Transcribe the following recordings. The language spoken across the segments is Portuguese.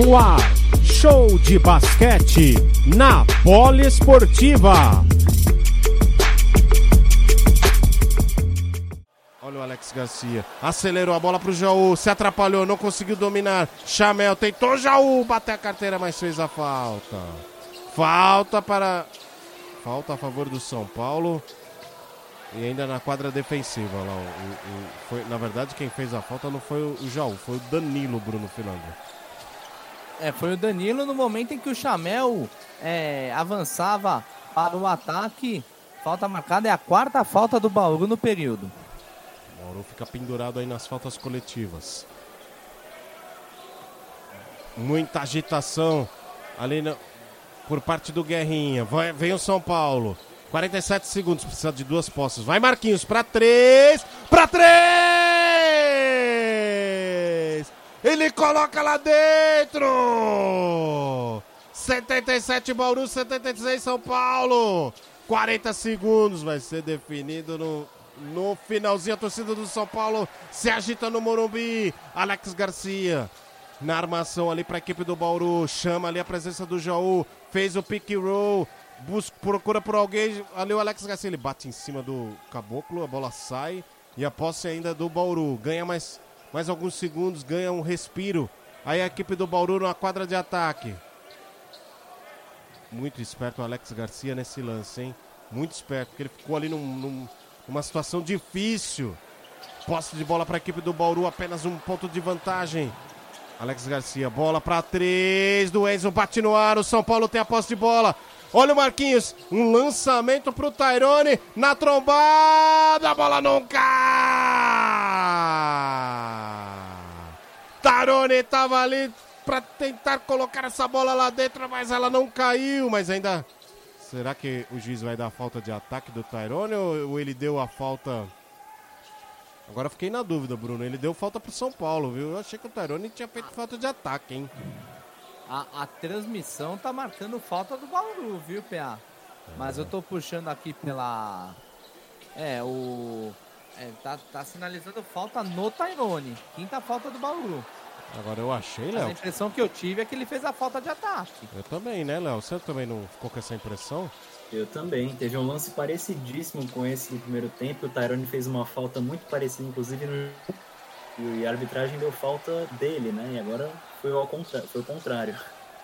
No ar, show de basquete na Poliesportiva. Olha o Alex Garcia. Acelerou a bola pro Jaú. Se atrapalhou, não conseguiu dominar. Chamel tentou Jaú bater a carteira, mas fez a falta. Falta para. Falta a favor do São Paulo. E ainda na quadra defensiva lá. O, o, foi, na verdade, quem fez a falta não foi o Jaú, foi o Danilo Bruno Finlândia. É, foi o Danilo no momento em que o Chamel é, avançava para o ataque. Falta marcada é a quarta falta do Bauru no período. O Bauru fica pendurado aí nas faltas coletivas. Muita agitação ali no, por parte do Guerrinha. Vai, vem o São Paulo. 47 segundos, precisa de duas postas. Vai Marquinhos para três, para três! Ele coloca lá dentro! 77 Bauru, 76 São Paulo. 40 segundos vai ser definido no, no finalzinho. A torcida do São Paulo se agita no Morumbi. Alex Garcia na armação ali para a equipe do Bauru. Chama ali a presença do Jaú. Fez o pick roll busca, procura por alguém. Ali o Alex Garcia, ele bate em cima do caboclo, a bola sai. E a posse ainda do Bauru. Ganha mais, mais alguns segundos, ganha um respiro. Aí a equipe do Bauru na quadra de ataque. Muito esperto o Alex Garcia nesse lance, hein? Muito esperto, porque ele ficou ali num, num, numa situação difícil. Posse de bola para a equipe do Bauru, apenas um ponto de vantagem. Alex Garcia, bola para três do Enzo, bate no ar. O São Paulo tem a posse de bola. Olha o Marquinhos, um lançamento pro Tairone na trombada, a bola não cai! Tairone tava ali para tentar colocar essa bola lá dentro, mas ela não caiu, mas ainda Será que o juiz vai dar falta de ataque do Tairone ou ele deu a falta Agora fiquei na dúvida, Bruno. Ele deu falta pro São Paulo, viu? Eu achei que o Tairone tinha feito falta de ataque, hein? A, a transmissão tá marcando falta do Bauru, viu, PA? Mas eu tô puxando aqui pela. É, o. É, tá, tá sinalizando falta no Tairone. Quinta falta do Bauru. Agora eu achei, Léo. A impressão que eu tive é que ele fez a falta de ataque. Eu também, né, Léo? Você também não ficou com essa impressão? Eu também. Teve um lance parecidíssimo com esse no primeiro tempo. O Tyrone fez uma falta muito parecida, inclusive no. E a arbitragem deu falta dele, né? E agora foi ao contrário. Foi o contrário.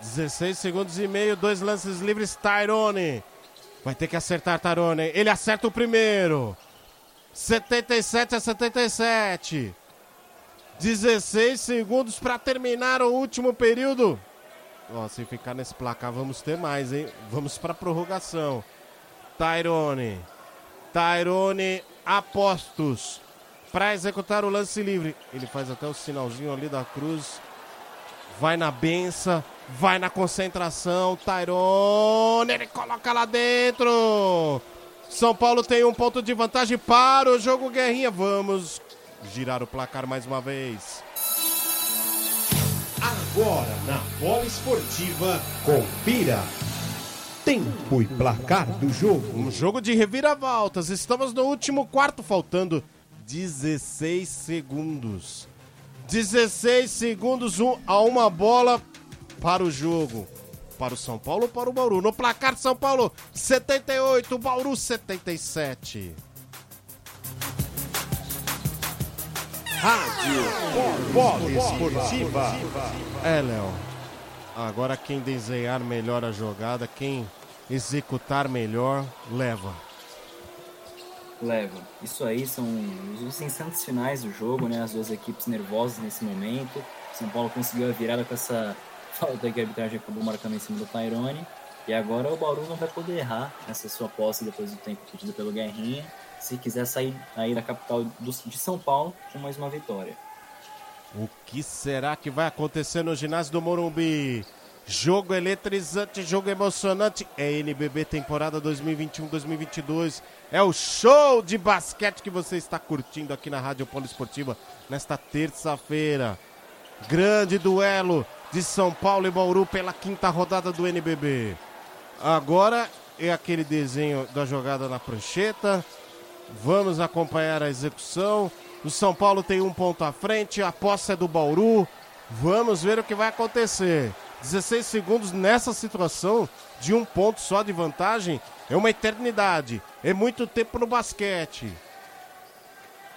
16 segundos e meio, dois lances livres, Tyrone. Vai ter que acertar Tyrone. Ele acerta o primeiro. 77 a 77. 16 segundos para terminar o último período. Ó, se ficar nesse placar, vamos ter mais, hein? Vamos para prorrogação. Tyrone. Tyrone apostos para executar o lance livre. Ele faz até o sinalzinho ali da cruz. Vai na benção, vai na concentração. Tyrone, ele coloca lá dentro. São Paulo tem um ponto de vantagem para o jogo Guerrinha. Vamos girar o placar mais uma vez. Agora na Bola Esportiva, confira. Tempo e placar do jogo. Um jogo de reviravoltas. Estamos no último quarto, faltando 16 segundos. 16 segundos um, a uma bola para o jogo. Para o São Paulo ou para o Bauru? No placar São Paulo 78, Bauru 77. Rádio Bola Esportiva. É, Léo. Agora quem desenhar melhor a jogada, quem executar melhor, leva. Leva. Isso aí são os instantes finais do jogo, né? As duas equipes nervosas nesse momento. São Paulo conseguiu a virada com essa falta que a arbitragem acabou marcando em cima do Tyrone. E agora o Bauru não vai poder errar essa sua posse depois do tempo pedido pelo Guerrinha se quiser sair aí da capital do, de São Paulo com mais uma vitória. O que será que vai acontecer no ginásio do Morumbi? Jogo eletrizante, jogo emocionante. É NBB temporada 2021-2022. É o show de basquete que você está curtindo aqui na Rádio Poliesportiva nesta terça-feira. Grande duelo de São Paulo e Bauru pela quinta rodada do NBB. Agora é aquele desenho da jogada na prancheta. Vamos acompanhar a execução. O São Paulo tem um ponto à frente, a posse é do Bauru. Vamos ver o que vai acontecer. 16 segundos nessa situação de um ponto só de vantagem é uma eternidade. É muito tempo no basquete.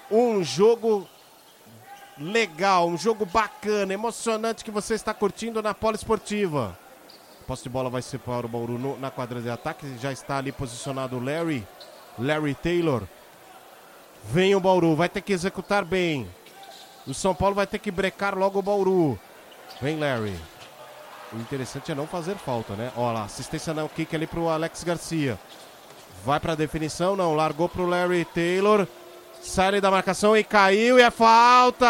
Um jogo legal, um jogo bacana, emocionante que você está curtindo na Poliesportiva. Posse de bola vai ser para o Bauru no, na quadra de ataque. Já está ali posicionado o Larry. Larry Taylor. Vem o Bauru, vai ter que executar bem. O São Paulo vai ter que brecar logo o Bauru. Vem Larry. O interessante é não fazer falta, né? Olha lá, assistência não kick ali pro Alex Garcia. Vai pra definição, não. Largou pro Larry Taylor. Sai da marcação e caiu e é falta!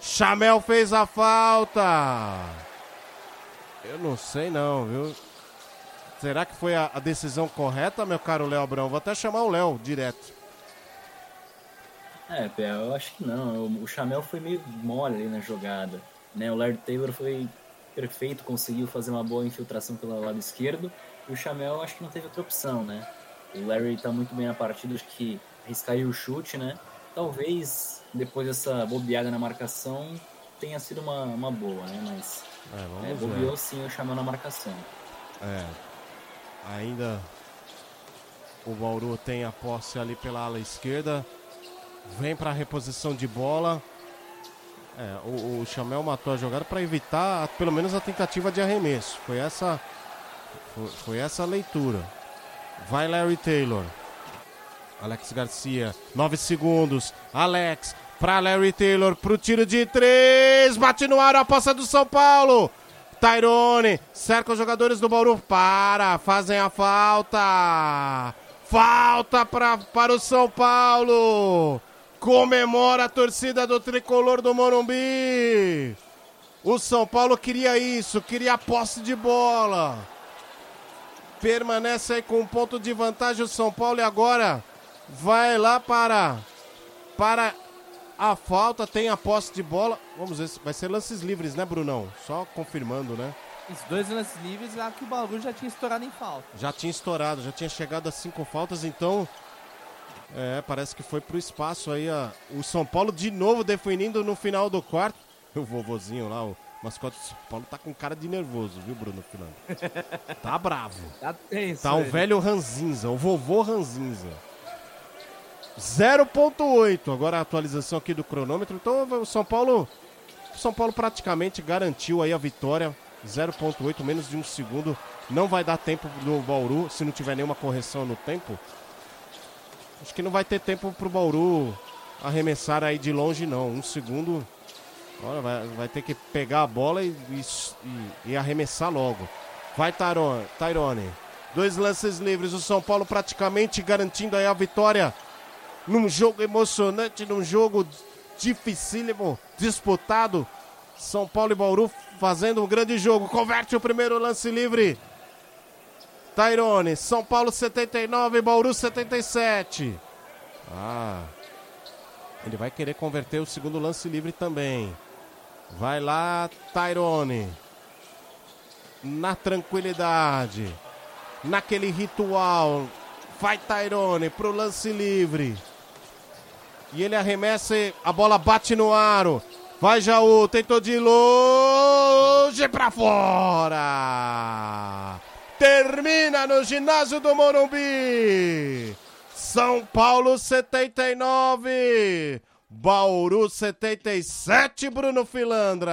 Chamel fez a falta! Eu não sei não, viu? Será que foi a, a decisão correta, meu caro Léo Abrão? Vou até chamar o Léo direto. É, eu acho que não. O Chamel foi meio mole ali na jogada. Né? O Larry Taylor foi perfeito, conseguiu fazer uma boa infiltração pelo lado esquerdo. E o Chamel acho que não teve outra opção, né? O Larry tá muito bem na partida, acho que arriscaria o chute, né? Talvez depois dessa bobeada na marcação tenha sido uma, uma boa, né? Mas é, é, bobeou sim o Chamel na marcação. É. Ainda o Bauru tem a posse ali pela ala esquerda. Vem para a reposição de bola. É, o, o Chamel matou a jogada para evitar pelo menos a tentativa de arremesso. Foi essa, foi, foi essa a leitura. Vai Larry Taylor. Alex Garcia, 9 segundos. Alex para Larry Taylor pro tiro de três. Bate no ar a poça do São Paulo. Tyrone cerca os jogadores do Bauru. Para, fazem a falta. Falta pra, para o São Paulo. Comemora a torcida do tricolor do Morumbi. O São Paulo queria isso, queria a posse de bola. Permanece aí com um ponto de vantagem o São Paulo e agora vai lá para para a falta, tem a posse de bola. Vamos ver, vai ser lances livres, né, Brunão? Só confirmando, né? Os dois lances livres lá que o Bauru já tinha estourado em falta. Já tinha estourado, já tinha chegado a cinco faltas, então é, parece que foi pro espaço aí a, o São Paulo de novo definindo no final do quarto. O vovozinho lá, o mascote do São Paulo tá com cara de nervoso, viu, Bruno Finando? Tá bravo. Tá tenso. Tá o velho Ranzinza, o vovô Ranzinza. 0.8. Agora a atualização aqui do cronômetro. Então o São Paulo, São Paulo praticamente garantiu aí a vitória. 0.8, menos de um segundo. Não vai dar tempo do Bauru, se não tiver nenhuma correção no tempo. Acho que não vai ter tempo pro Bauru arremessar aí de longe, não. Um segundo. Olha, vai, vai ter que pegar a bola e, e, e arremessar logo. Vai Tyrone, Tyrone. Dois lances livres. O São Paulo praticamente garantindo aí a vitória. Num jogo emocionante, num jogo dificílimo, disputado. São Paulo e Bauru fazendo um grande jogo. Converte o primeiro lance livre. Tairone, São Paulo 79, Bauru 77. Ah, ele vai querer converter o segundo lance livre também. Vai lá, Tairone. Na tranquilidade. Naquele ritual. Vai Tairone pro lance livre. E ele arremessa, a bola bate no aro. Vai Jaú, tentou de longe pra fora termina no ginásio do Morumbi. São Paulo 79, Bauru 77, Bruno Filandra.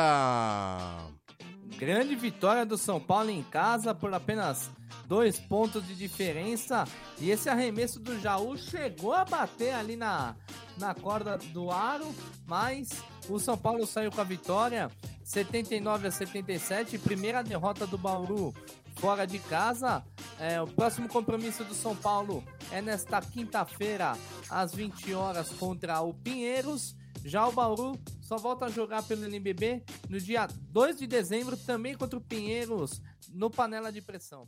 Grande vitória do São Paulo em casa por apenas dois pontos de diferença. E esse arremesso do Jaú chegou a bater ali na, na corda do aro, mas o São Paulo saiu com a vitória 79 a 77. Primeira derrota do Bauru fora de casa. É, o próximo compromisso do São Paulo é nesta quinta-feira, às 20 horas, contra o Pinheiros. Já o Bauru só volta a jogar pelo NBB no dia 2 de dezembro, também contra o Pinheiros, no Panela de Pressão.